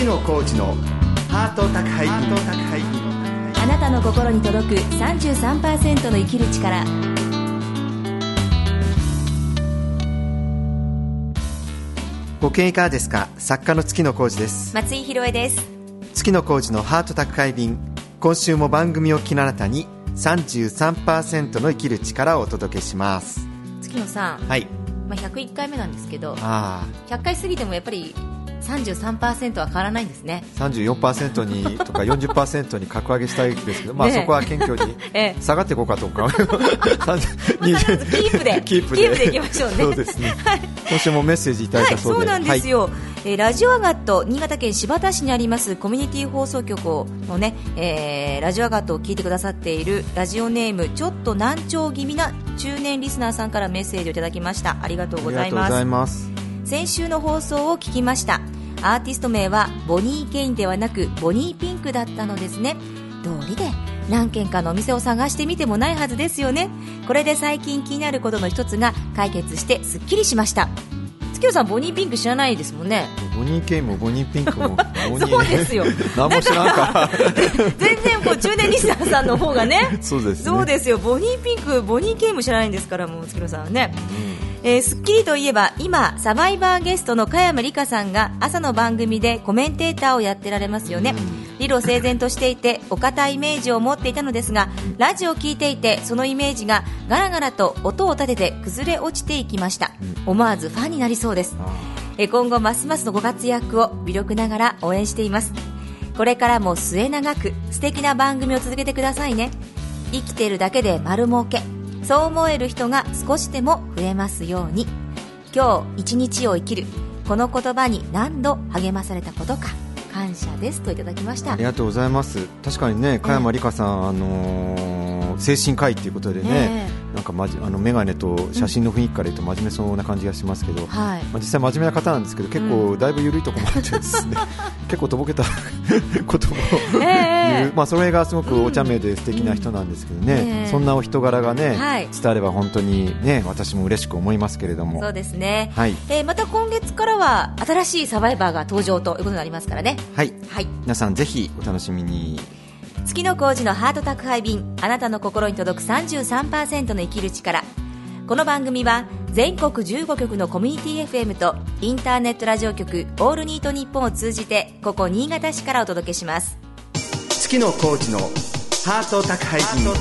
月野浩二のハート宅配便。あなたの心に届く33%の生きる力。ご経営いかがですか？作家の月野浩二です。松井宏恵です。月野浩二のハート宅配便。今週も番組を聞きのあなたに33%の生きる力をお届けします。月野さん、はい。まあ、101回目なんですけど。あ100回過ぎてもやっぱり33%は変わらないんですね。あ34%にとか40%に格上げしたいですけど、まあ、そこは謙虚に ええ。下がっていこうかとか。キープでキープで。でいきましょうね。そうですね。今週もメッセージいただいたそうで、はい、そうなんですよ、えーラジオアガット新潟県新発田市にありますコミュニティ放送局のね、えーラジオアガットを聞いてくださっているラジオネームちょっと難聴気味な中年リスナーさんからメッセージをいただきました。ありがとうございます先週の放送を聞きました。アーティスト名はボニー・ケインではなくボニー・ピンクだったのですね。道理で何軒かのお店を探してみてもないはずですよね。これで最近気になることの一つが解決してすっきりしました。月夜さんボニー・ピンク知らないですもんね。ボニーケイもボニーピンクも そうですよ。何も知らんか。ら全然こう中年リスナーさんの方がね。そうですね。そうですよ。ボニーピンクボニー・ケインも知らないんですからもう月野さんはね、えースッキリといえば今サバイバーゲストの加山里香さんが朝の番組でコメンテーターをやってられますよね、理路整然としていてお堅いイメージを持っていたのですがラジオを聞いていてそのイメージがガラガラと音を立てて崩れ落ちていきました、思わずファンになりそうです。えー今後ますますのご活躍を微力ながら応援しています。これからも末永く素敵な番組を続けてくださいね。生きてるだけで丸儲けそう思える人が少しでも増えますように。今日一日を生きるこの言葉に何度励まされたことか。感謝ですといただきました。ありがとうございます。確かにね加山里香さん、あのー精神科医ということでね、なんかまじあの眼鏡と写真の雰囲気から言うと真面目そうな感じがしますけど、はい。まあ、実際真面目な方なんですけど結構だいぶ緩いところもあってですね、結構とぼけたことも言う、ええ。まあ、それがすごくお茶目で素敵な人なんですけどね、うん。ええ。そんなお人柄がね、はい。伝われば本当にね私も嬉しく思いますけれども。そうですね、はい。えーまた今月からは新しいサバイバーが登場ということになりますからね。はい。はい。皆さんぜひお楽しみに月の工事のハート宅配便あなたの心に届く33%の生きる力。この番組は全国15局のコミュニティ FM とインターネットラジオ局「オールニートニッポン」を通じてここ新潟市からお届けします。月野コーチのハート宅配便。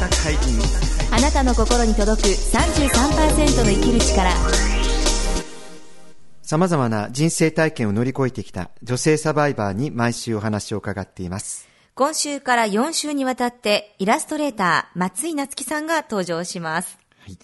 あなたの心に届く33%の生きる力。さまざまな人生体験を乗り越えてきた女性サバイバーに毎週お話を伺っています今週から4週にわたってイラストレーター松井夏樹さんが登場します、はい。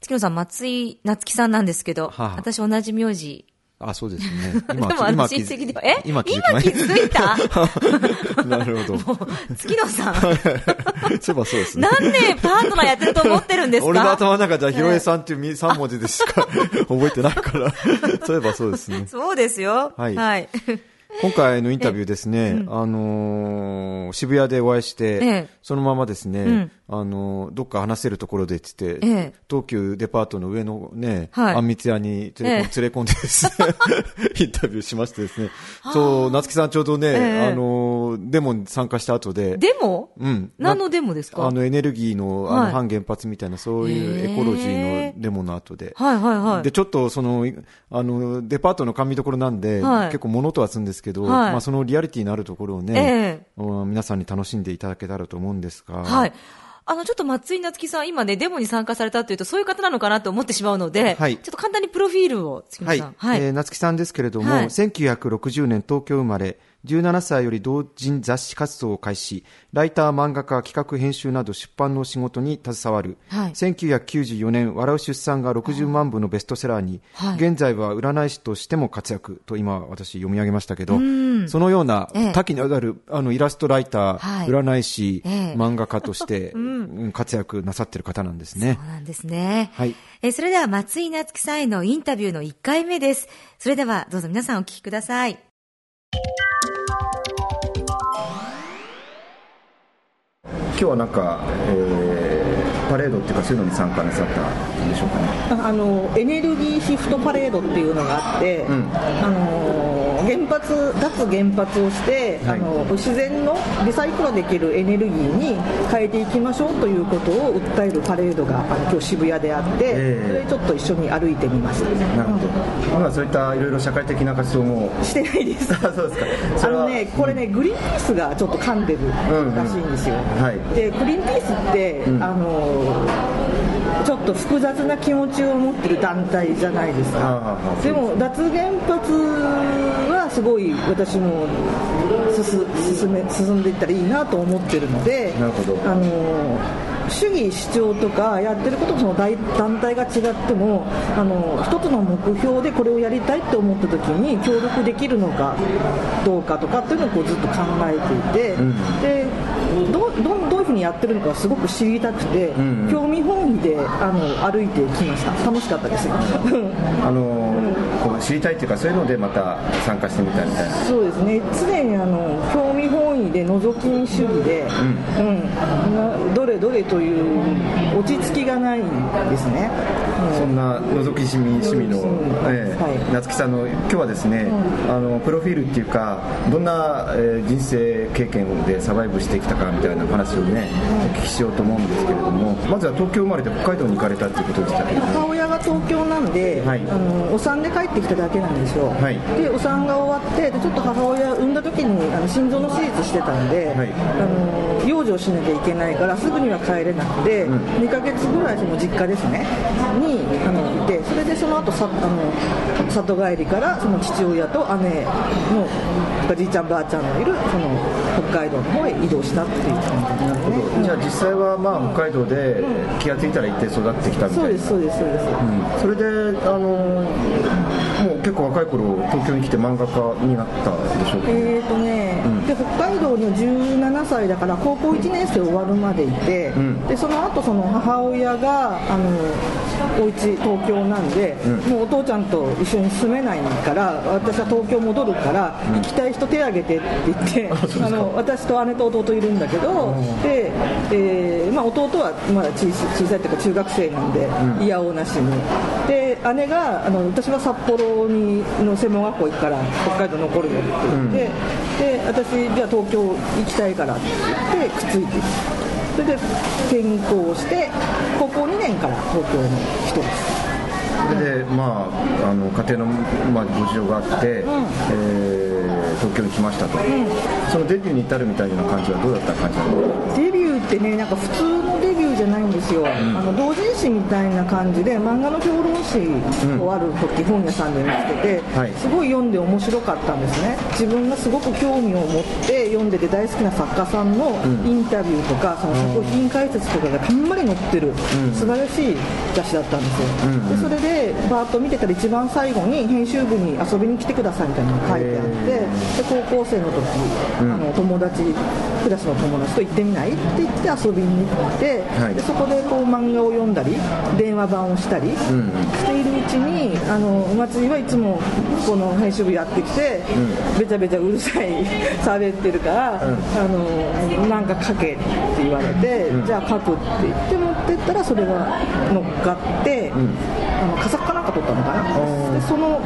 月野さん松井夏樹さんなんですけど、はあ。私同じ名字。あそうですね。でもあの親戚では、え？今気づ今気づいた？なるほど。月野さん、そういえばそうですね。何年パートナーやってると思ってるんですか？俺の頭の中じゃひろえさんっていう3文字でしか覚えてないから。そういえばそうですね。そうですよ。はい。はい。今回のインタビューですね、あのー渋谷でお会いして、ええ。そのままですね、ん。あのーどっか話せるところでって言って、ええ。東急デパートの上のね、はい。あんみつ屋に連れ込ん,、でですね、インタビューしましてですね、そう、夏木さんちょうどね、ええ。あのーデモに参加した後で、デモ？うん。何のデモですか？あのエネルギーのあのはい。反原発みたいな、そういうエコロジーのデモの後で。はいはいはい。で、ちょっとその、いあの、デパートの甘味どころなんで、はい。結構物とはするんですけど、はいまあそのリアリティのあるところをね、ええうん皆さんに楽しんでいただけたらと思うんですが、はい。あの、ちょっと松井夏樹さん、今ね、デモに参加されたというと、そういう方なのかなと思ってしまうので、はいちょっと簡単にプロフィールを、月野はい。さん。はい。えー夏木さんですけれども、はい1960年東京生まれ、17歳より同人雑誌活動を開始、ライター、漫画家、企画、編集など出版の仕事に携わる、はい1994年、笑う出産が60万部のベストセラーに、はい現在は占い師としても活躍と今私読み上げましたけど、んそのようなええ多岐にわたるあのイラストライター、はい占い師、ええ漫画家として、うん活躍なさっている方なんですねそう。なんですね。はい。えーそれでは松井夏樹さんへのインタビューの1回目です。それではどうぞ皆さんお聞きください。今日はなんか、えーパレードっていうかそういうのに参加なさったんでしょうかね。あのエネルギーシフトパレードっていうのがあって、うん、あの原発脱原発をして、はい、あの自然のリサイクルできるエネルギーに変えていきましょうということを訴えるパレードがあの今日渋谷であって、えー、それちょっと一緒に歩いてみました、なるほど、うん、今そういったいろいろ社会的な活動も。してないです。そうですか。あのねこれね、グリーンピースがちょっと噛んでるらしいんですよ、うんうん。はい、でグリーンピースって、うん、あのちょっと複雑な気持ちを持ってる団体じゃないですか。でも脱原発はすごい私も進め進んでいったらいいなと思ってるのであの主義主張とかやってることとその団体が違ってもあの一つの目標でこれをやりたいって思った時に協力できるのかどうかとかっていうのをこうずっと考えていて、うん、でどどどういうふうにやってるのかすごく知りたくて、うんうん、興味本位であの歩いてきました。楽しかったです。あの、うん、知りたいっていうかそういうのでまた参加してみたいみたいな。そうですね。常にあの興味本位で覗き見主義で、うん、うん、どれどれという落ち着きがないんですね、うん、そんな覗き趣味趣味の、えーはい、夏木さんの今日はですね、あのプロフィールっていうかどんな、えー、人生経験でサバイブしてきたかみたいな話をね、お聞きしようと思うんですけれどもまずは東京生まれで北海道に行かれたっていうことでしたけど、母親が東京なんで、はい、あのお産で帰ってきただけなんですよ、はい、でお産が終わってでちょっと母親産んだ時にあの心臓の手術してたんで、はい、あの養生しなきゃいけないからすぐには帰れなくて、うん、2ヶ月ぐらいその実家ですね。にあのいてそれでその後さあの里帰りからその父親と姉のじいちゃんばあちゃんのいるその北海道の方へ移動したっていう感じなるほど、じゃあ実際はまあ北海道で気が付いたら行って育ってきたみたいな、そうですそうですそうです、うん、それであのもう結構若い頃東京に来て漫画家になったでしょうか、えーとね、うん、で北海道に17歳だから高校1年生終わるまでいて、うん、でその後その母親があのお家東京なんで、もうお父ちゃんと一緒に住めないから私は東京戻るから、行きたい人手挙げてって言ってあの私と姉と弟いるんだけどで、えーまあ、弟はまだ小さいっていうか中学生なんで、いやおうなしに。で姉があの私は札幌にの専門学校行くから北海道残るよって言って、で私じゃあ東京行きたいからって言ってくっついてそれで転校して高校2年から東京の人ですそれで、まあ、あの家庭の、まあ、ご事情があって、うん、えー、東京に来ましたと、うん、そのデビューに至るみたいな感じはどうだった感じなのデビューってねなんか普通のデビューじゃないんですよ、うん、あの同人誌みたいな感じで漫画の評論誌をある時、本屋さんで見つけて、はい、すごい読んで面白かったんですね。自分がすごく興味を持って読んでて大好きな作家さんのインタビューとか、その作品解説とかがたんまり載ってる、素晴らしい雑誌だったんですよ、でそれででバーッと見てたら一番最後に編集部に遊びに来てくださいみたいなのが書いてあってで高校生の時、うん、あの友達クラスの友達と行ってみないって言って遊びに行って、はい、でそこでこう漫画を読んだり電話番をしたりしているうちにあの松井はいつもこの編集部やってきて、うん、べちゃべちゃうるさい 喋ってるから、うん、あのなんか書けって言われて、じゃあ書くって言って持ってったらそれが乗っかって。あの佳作かなんか撮ったのかな。でその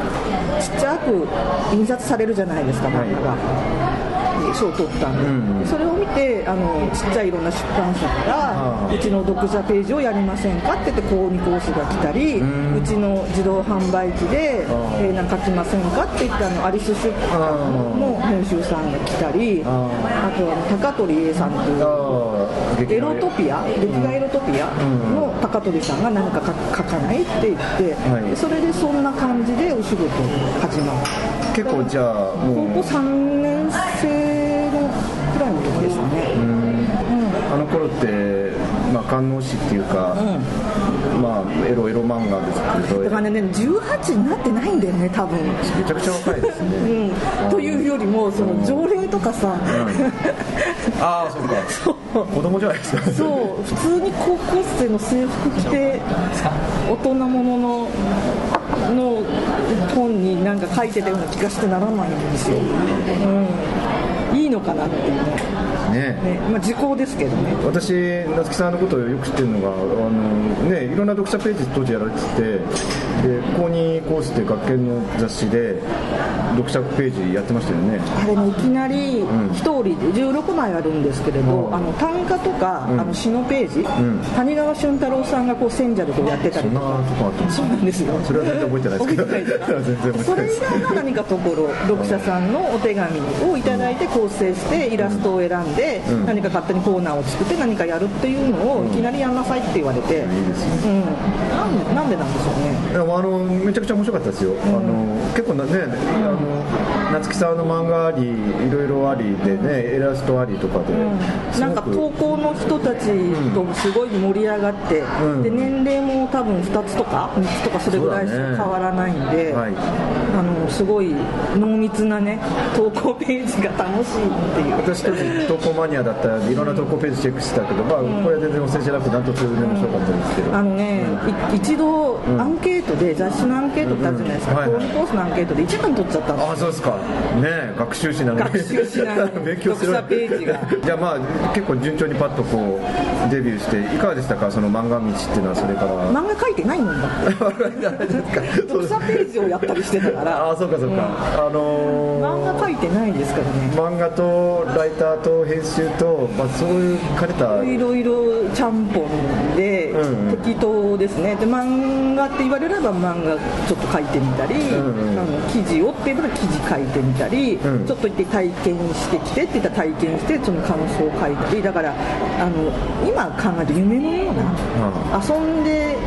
ちっちゃく印刷されるじゃないですか漫画が、はい賞を取ったんで、それを見てあのちっちゃいいろんな出版社からうちの読者ページをやりませんかって言って購入コースが来たり、うちの自動販売機で、えー、なんか書きませんかって言ってあのアリス出版の編集さんが来たりあとは高取 A さんというエロトピア劇画エロトピアの高取さんが何か書かないって言って、はい、それでそんな感じでお仕事始まる結構じゃあ高校3年生くらいでしたね、うん、あの頃ってまあ観音師っていうか、うん、まあエロエロ漫画ですけど。だからね18になってないんだよね多分。めちゃくちゃ若いですね、うん、というよりもその条例とかさ、ああそうか。そう。子供じゃないですか。そう。普通に高校生の制服着て大人もののの本になんか書いてたような気がしてならないんですよ、うんいいのかなっていうね。ね。ね。まあ、時効ですけどね。私、夏木さんのことをよく知ってるのがあの、ね、いろんな読者ページ当時やられててで公認コースって学研の雑誌で読者ページやってましたよね。あれねいきなり一人で16枚あるんですけれど、うん、あの短歌とか、うん、あの詩のページ、うん、谷川俊太郎さんがこう選者でこうやってたりとか。そうなんですよ。それは全然覚えてないですけど。それ以外の何かところ読者さんのお手紙をいただいて構成してイラストを選んで、何か勝手にコーナーを作って何かやるっていうのをいきなりやんなさいって言われて、うん、なんでなんでなんでしょうね。でもあのめちゃくちゃ面白かったですよ、あの結構ねあの夏木さんの漫画ありいろいろありでねイラストありとかで、なんか投稿の人たちとすごい盛り上がって、で年齢も多分2つとか3つとかそれぐらいしか変わらないんで、はい、あのすごい濃密なね投稿ページが楽しいっていう。私当時投稿マニアだったらいろんな投稿ページチェックしてたけど、まあ、これ全然忘れじゃなくてダントツで面白かったですけど、あのね、一度アンケートで雑誌のアンケートってあるじゃないですか、うんうん。はい、コースのアンケートで1番取っちゃったんですあそうですか。ね学習しながら学習しながら 勉強するページが。じゃあまあ結構順調にパッとこうデビューしていかがでしたか？その漫画道っていうのはそれから。漫画書いてないもんだって。読者ページをやったりしてたから。あそうかそうか、うん、あのー、漫画書いてないですからね。漫画とライターと編集と、まあ、そういう枯れた。いろいろちゃんぽんで、うんうん、適当ですね。で漫画って言われれば漫画ちょっと書いてみたり、うんうん、あの記事をって言えば記事書いてみたり、うん、ちょっと行って体験してきてって言ったら体験してその感想を書いたりだからあの今考えて夢のような、うん、遊んで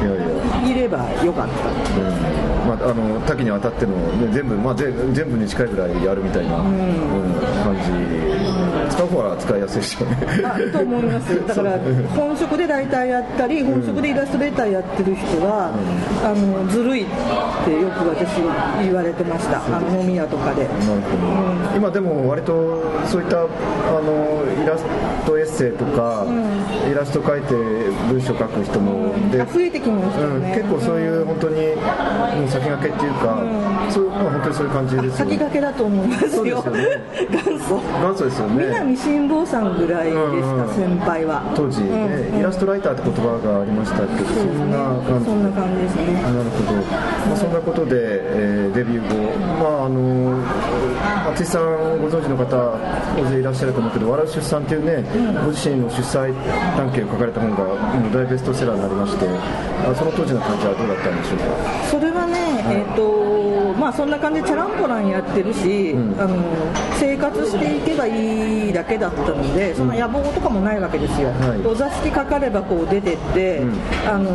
いればよかった、うん。まあ、あの多岐にわたっての、ね、全部、まあ、全部に近いぐらいやるみたいな、うん感じ、使う方は使いやすいし。ねあと思います。だから本職でライターやったり本職でイラストレーターやってる人は、あのずるいってよく私言われてました。あの飲み屋とかで、今でも割とそういったあのイラストエッセイとか、イラスト描いて文章書く人もで増えてきましたね、結構そういう本当にもう先駆けっていうか、そうまあ、本当にそういう感じですよ、ね、先駆けだと思いますよ、よね、元祖。元祖ですよね南辛坊さんぐらいですか、うん、先輩は。当時イラストライターって言葉がありましたけど、そんな感じ。そんな感じですね。なるほど、まあ、そんなことで、えー、デビュー後まああの淳さんご存知の方大勢いらっしゃると思うけど「笑う出産」っていうね、ご自身の出産関係を書かれた本が大ベストセラーになりましてその当時の感じはどうだったんでしょうか？それはね、えーとまあ、そんな感じでチャランポランやってるし、うん、あの生活していけばいいだけだったのでそんな野望とかもないわけですよ、はい、お座敷かかればこう出てって、うん、あの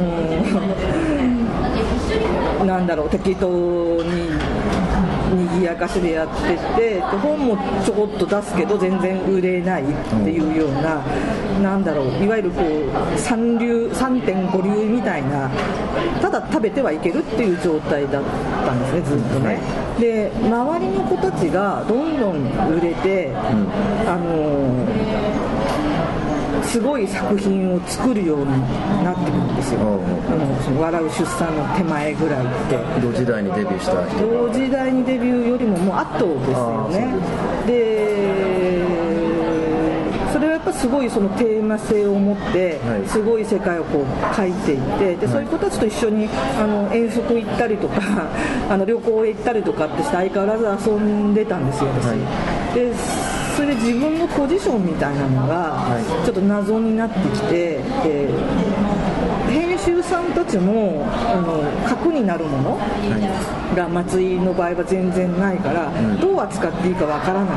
なんだろう適当に賑やかしでやってて本もちょこっと出すけど全然売れないっていうような、うん、なんだろういわゆるこう三流3.5流みたいなただ食べてはいけるっていう状態だったんですねずっとね、で周りの子たちがどんどん売れて、うん、あのすごい作品を作るようになってくるんですよ、あの笑う出産の手前ぐらいって。同時代にデビューした同時代にデビューよりももう圧倒ですよね。でそれはやっぱすごいそのテーマ性を持ってすごい世界をこう描いていてでそういう子たちと一緒にあの遠足行ったりとか あの旅行へ行ったりとかってして相変わらず遊んでたんですよ私、はい、でそれで自分のポジションみたいなのがちょっと謎になってきて、えー、編集さんたちもあの核になるものが松井の場合は全然ないから、どう扱っていいかわからな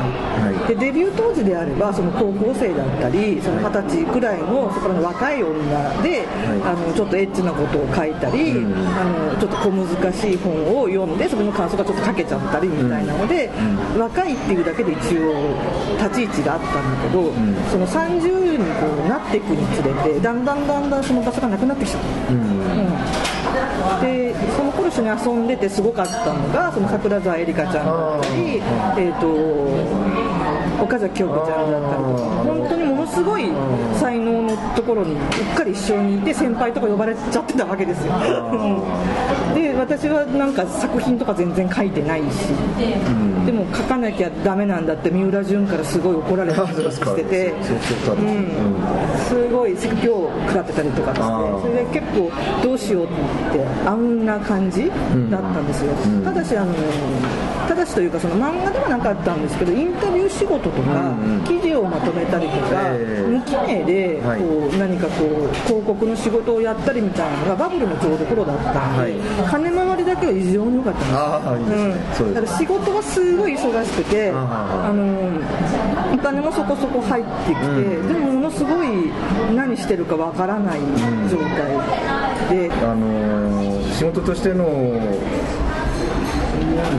い、でデビュー当時であればその高校生だったりその二十歳くらいのそこの若い女で、あのちょっとエッチなことを書いたり、あのちょっと小難しい本を読んでそれの感想がちょっと書けちゃったりみたいなので、若いっていうだけで一応立ち位置があったんだけど、うん、その30にこうなっていくにつれてだんだんだんだんその場所がなくなってきちゃった、うん、うん、でその頃一緒に遊んでてすごかったのがその桜沢絵里香ちゃんだったり、えーと岡崎京子ちゃんだったりとか。本当にものすごい才能のところにうっかり一緒にいて先輩とか呼ばれちゃってたわけですよ。で私私はなんか作品とか全然書いてないし、うん、でも書かなきゃダメなんだって三浦淳からすごい怒られたりしてて、すごい説教を食らってたりとかして。それで結構どうしようってあんな感じだったんですよ、ただしあのただしというかその漫画ではなかったんですけどインタビュー仕事とか、記事をまとめたりとか、無記名でこう、何かこう広告の仕事をやったりみたいなのがバブルのちょうど頃だったんで、金回りだけは異常に良かったんです。よ、だから仕事がすごい忙しくてあのお金もそこそこ入ってきて、でもものすごい何してるかわからない状態で、あの仕事としての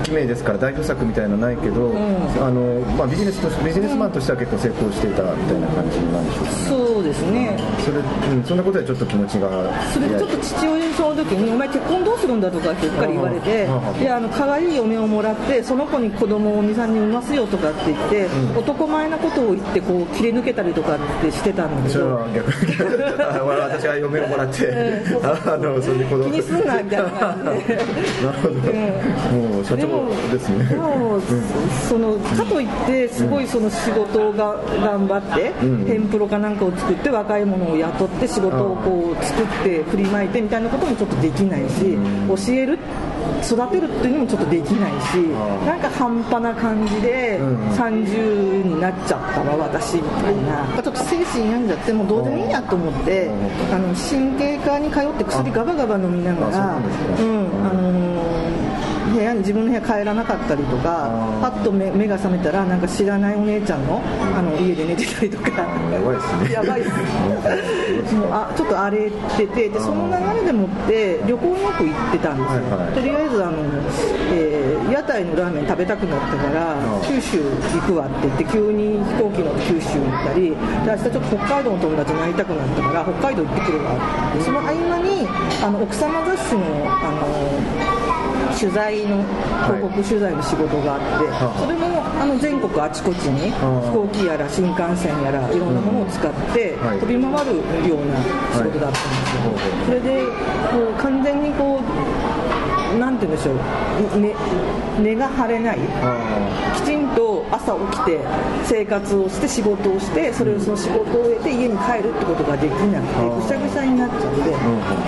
記名ですから代表作みたいなのないけど、うん、あのまあ、ビジネスとビジネスマンとしては結構成功していたみたいな感じなんでしょうか、ね、そうですね。それ、うん、そんなことでちょっと気持ちがそれでちょっと父親にその時にお前結婚どうするんだとかってうっかり言われていやあの可愛い嫁をもらってその子に子供を23人産ますよとかって言って、うん、男前なことを言ってこう切り抜けたりとかってしてたんですよ私は嫁をもらって、あのそれで子供。気にすんなみたいな感じでなるほど、もう社長ですね。でも、そのかといってすごいその仕事が頑張って、天ぷろかなんかを作って若い者を雇って仕事をこう作って振りまいてみたいなこともちょっとできないし、教える育てるっていうのもちょっとできないしなんか半端な感じで30になっちゃったわ私みたいな。ちょっと精神病んじゃってもうどうでもいいやと思ってあの神経科に通って薬ガバガバ飲みながらうんあの部屋に自分の部屋帰らなかったりとかパッと目目が覚めたらなんか知らないお姉ちゃんのあの家で寝てたりとか。やばいですね。やばいっす。もうあちょっと荒れててでその流れでもって旅行によく行ってたんですよ、はいはい、とりあえずあの、えー、屋台のラーメン食べたくなったから九州行くわって言って急に飛行機乗って九州行ったりで明日ちょっと北海道の友達に会いたくなったから北海道行ってくるわって。その合間にあの奥様雑誌のあの取材の広告取材の仕事があって、はい、それもあの全国あちこちに飛行機やら新幹線やらいろんなものを使って飛び回るような仕事だったんですよ、はい、それでこう完全にこうなんて言うんでしょう、ね、根が張れない。きちんと朝起きて生活をして仕事をしてそれをその仕事を終えて家に帰るってことができなくてぐしゃぐしゃになっちゃって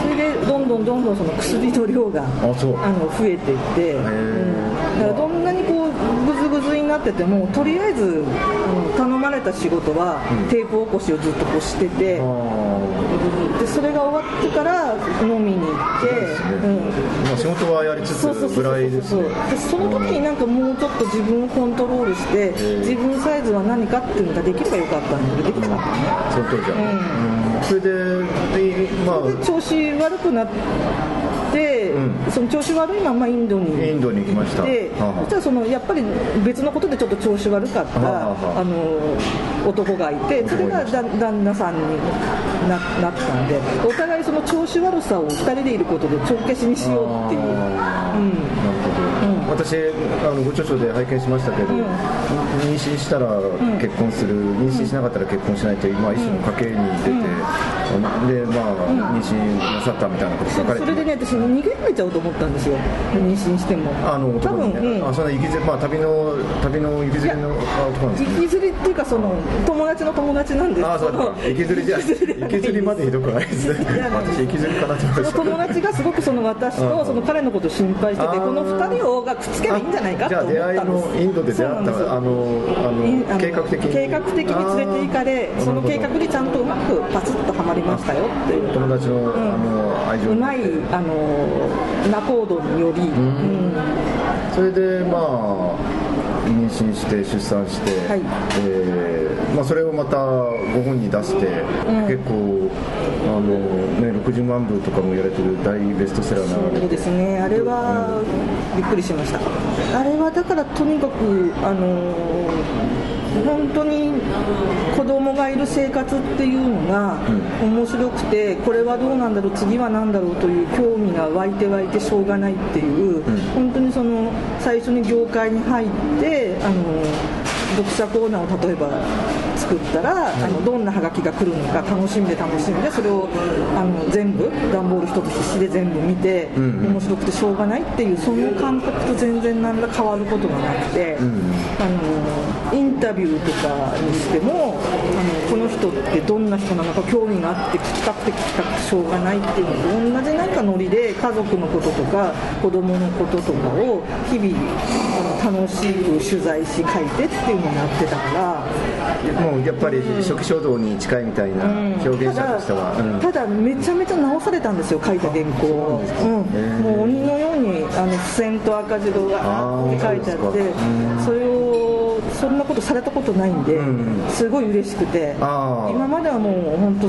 それでどんどんどんどんその薬の量があの増えていって、うん、だからどんなにこうぐずぐずになっててもとりあえずあの頼まれた仕事はテープ起こしをずっとこうしてて、でそれが終わってから飲みに行って、うん。まあ、仕事はやりつつぐらいです、ね、でその時になんかもうちょっと自分をコントロールして自分サイズは何かっていうのができればよかったんだけどできなかった。ねその時は、うん、それで、まあ、調子悪くなって、うん、その調子悪いままインドに。インドに行きました。でそしたらそのやっぱり別のことでちょっと調子悪かったあの男がいてそれが旦那さんにななったんでお互いその調子悪さを2人でいることで帳消しにしようっていう。うん私あのご著書で拝見しましたけど、うん、妊娠したら結婚する、妊娠しなかったら結婚しないという、まあ、一種の家計に出て、でまあ、妊娠なさったみたいなこと書かれてそれでね私逃げられちゃうと思ったんですよ妊娠しても。あの多分、ね、うん、あその行きずまあ旅の旅の行きずりの男なんですね。行きずりっていうかその友達の友達なんですあそう行きずりじゃ行きずりまでひどくないですね。私行きずりかなと思いました。友達がすごくその私とその彼のことを心配しててこの二人をがくっつけばいいんじゃないかと思ったんです。インドで出会ったあのあの計画的に。計画的に連れて行かれその計画にちゃんとうまくパツッとはまりましたよっていう。友達の,、あの愛情。うまいあの仲人により、それでまあ妊娠して出産して、はい、えー、まあ、それをまたご本に出して、うん、結構あの、ね、60万部とかもやられてる大ベストセラーなそうですね。あれは、びっくりしました。あれはだからとにかくあの本当に子供がいる生活っていうのが面白くてこれはどうなんだろう次は何だろうという興味が湧いて湧いてしょうがないっていう本当にその最初に業界に入ってあの読者コーナーを例えば作ったら、あのどんなハガキが来るのか楽しんで楽しんでそれをあの全部段ボール一つ必死で全部見て、面白くてしょうがないっていうその感覚と全然何ら変わることがなくて、あのインタビューとかにしてもあのこの人ってどんな人なのか興味があって聞きたくて聞きたくてしょうがないっていうのと同じなんかノリで家族のこととか子供のこととかを日々あの楽しく取材し書いてっていうのをやってたからもうやっぱり初期衝動に近いみたいな表現者としては、うん。ただめちゃめちゃ直されたんですよ書いた原稿を、うん、もう鬼のようにあの付箋と赤字があって書いてあってそれをそんなことされたことないんで、すごい嬉しくて。今まではもう本当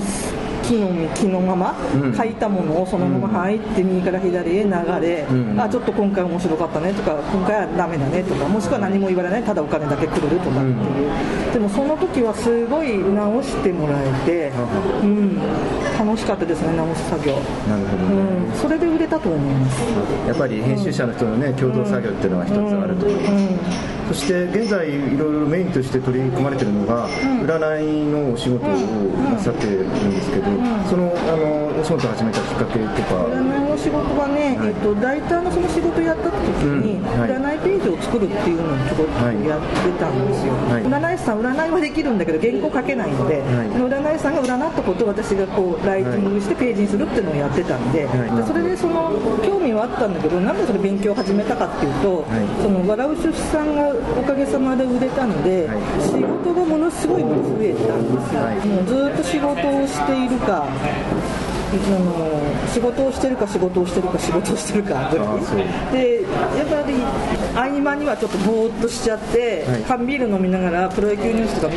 木の実木のまま、書いたものをそのまま入って右から左へ流れ、あちょっと今回面白かったねとか今回はダメだねとかもしくは何も言われないただお金だけくれるとかっていう、でもその時はすごい直してもらえて、うん、楽しかったですね直す作業。なるほど、ね、うん、それで売れたと思います。やっぱり編集者の人のね共同作業っていうのが一つあると思います、そして現在いろいろメインとして取り組まれているのが、占いのお仕事をなさってるん。ですけど、そのあのお仕始めたきっかけとか。占いの仕事はね、はい、えっと、ライターのその仕事をやった時に、うん。はい、占いページを作るっていうのをちょこっとやってたんですよ、はい、占い師さん占いはできるんだけど原稿書けないので、その占い師さんが占ったことを私がこうライティングしてページにするっていうのをやってたんで,、でそれでその興味はあったんだけどなんでそれ勉強を始めたかっていうと、その笑う出産がおかげさまで売れたので、はい、仕事がものすごい増えたんですよ、ずっと仕事をしているかあの仕事をしてるか仕事をしてるか仕事をしてるかぐらいでやっぱり合間にはちょっとぼーっとしちゃって、はい、缶ビール飲みながらプロ野球ニュースとか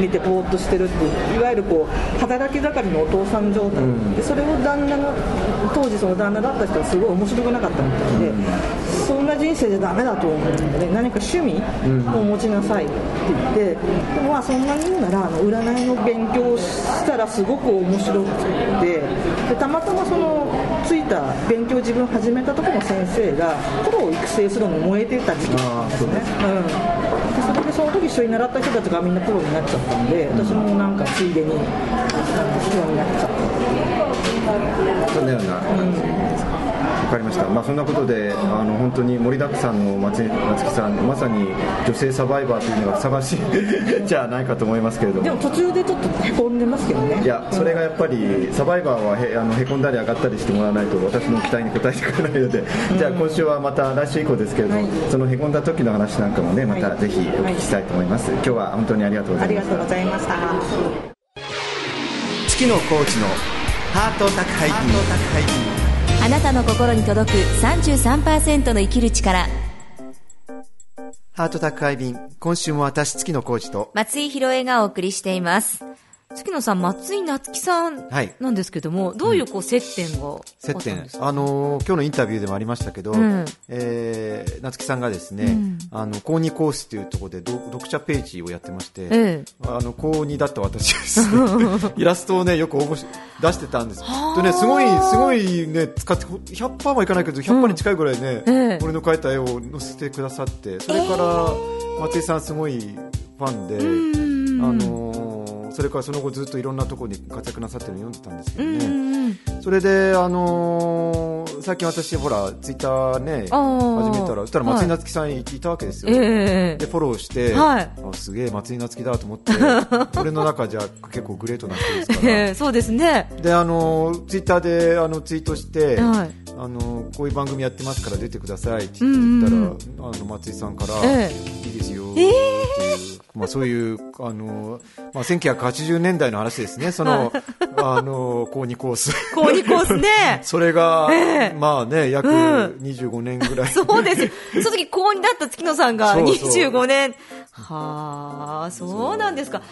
見てぼーっとしてるっていわゆるこう働き盛りのお父さん状態、うん、でそれを旦那が当時その旦那だった人はすごい面白くなかったみたいで、うん、そんな人生じゃダメだと思うので、何か趣味を持ちなさいって言って、でもまあそんなに言うならあの占いの勉強したらすごく面白くて。でたまたまそのついた勉強自分始めたところの先生がプロを育成するのに燃えてた時期なんですね。うん。でそれでその時一緒に習った人たちがみんなプロになっちゃったんで私もなんかついでにプロになっちゃった。そんなような感じ。ですか、かりました、まあ、そんなことであの本当に盛りだくさんの松松木さんまさに女性サバイバーというのがふさわしい じゃないかと思いますけれども。でも途中でちょっとへこんでますけどね。いやそれがやっぱりサバイバーはへあのへこんだり上がったりしてもらわないと私の期待に応えてくれないので、じゃあ今週はまた来週以降ですけれども、はい、そのへこんだ時の話なんかもねまたぜひお聞きしたいと思います、はい、今日は本当にありがとうございました。ありがとうございました。月野コーチのハート宅配便あなたの心に届く33%の生きる力。ハート宅配便今週も私月野浩二と。松井宏恵がお送りしています月野さん、松井夏樹さんなんですけども、はい、どういうこう接点が接点、あのー、今日のインタビューでもありましたけど、うん、えー、夏樹さんがですね、うん、あの高二コースというところで読者ページをやってまして、えあの高二だった私です、ね、イラストをねよく応募し出してたんです。とねすごいすごいね使って100パーはいかないけど100パーに近いぐらいね、うん、俺の描いた絵を載せてくださって、それから松井さんすごいファンで、あのーそれからその後ずっといろんなところに活躍なさってるのを読んでたんですけどね、うんうん、それで、あのー、最近私ほらツイッターね始めたらそしたら松井夏樹さんいたわけですよ、はい、でフォローして、はい、あすげえ松井夏樹だと思って 俺の中じゃ結構グレートな人ですから、えー、そうですね。であのツイッターであのツイートして、はい、あのこういう番組やってますから出てくださいって言ったら、うんうん、あの松井さんから、えー、いいですよえーまあ、そういうあの、まあ、1980年代の話ですね、その、あの、高2コース。高2コースね。それが、えー、まあね、約25年ぐらい、うん、そうですよ。その時高2だった月野さんが25年。はあ、そうなんですか。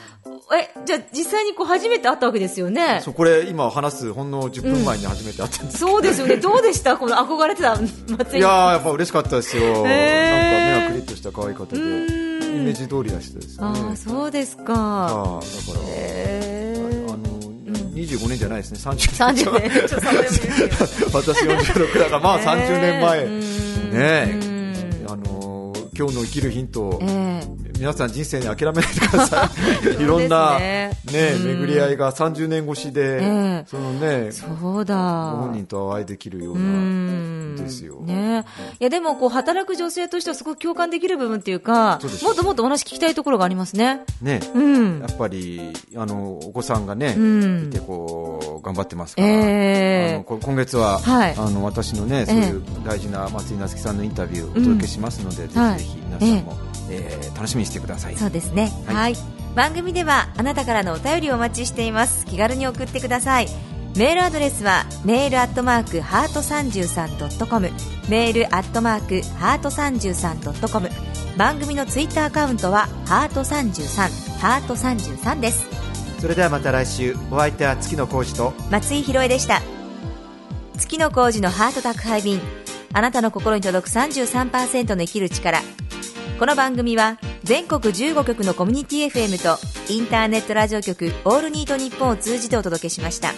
え、じゃあ実際にこう初めて会ったわけですよね。そう、これ今話すほんの10分前に初めて会ったんです、うん、そうですよね。どうでした？この憧れてた松井いややっぱ嬉しかったですよ。えー、なんか目がクリッとした可愛い方で。イメージ通りな人ですね。あそうですか。あだから、えー、あの25年じゃないですね、30年。30年。私46だから、まあ30年前。ねあの今日の生きるヒント、えー、皆さん人生に諦めないでください。いろんなね巡り合いが30年越しで、えー、そのねそうだ。ご本人とお会いできるようなですよ、ね、いやでもこう働く女性としてはすごく共感できる部分っていうかもっともっとお話聞きたいところがありますね。ね、うん、やっぱりあのお子さんがね、うん、いてこう頑張ってますから、えー、あの今月は、はい、あの私のねそういう大事な松井夏樹さんのインタビューをお届けしますので、うん、ぜひぜひ皆さんも、えー、えー、楽しみにしてください。そうですね。はい、はい、番組ではあなたからのお便りをお待ちしています。気軽に送ってください。メールアドレスはメールアットマークハート 33.com メールアットマークハート 33.com 番組のツイッターアカウントはハート33ハート33です。それではまた来週。お相手は月野浩二と松井宏恵でした。月野浩二のハート宅配便。あなたの心に届く33%の生きる力この番組は全国15局のコミュニティ FM とインターネットラジオ局オールニートニッポンを通じてお届けしました。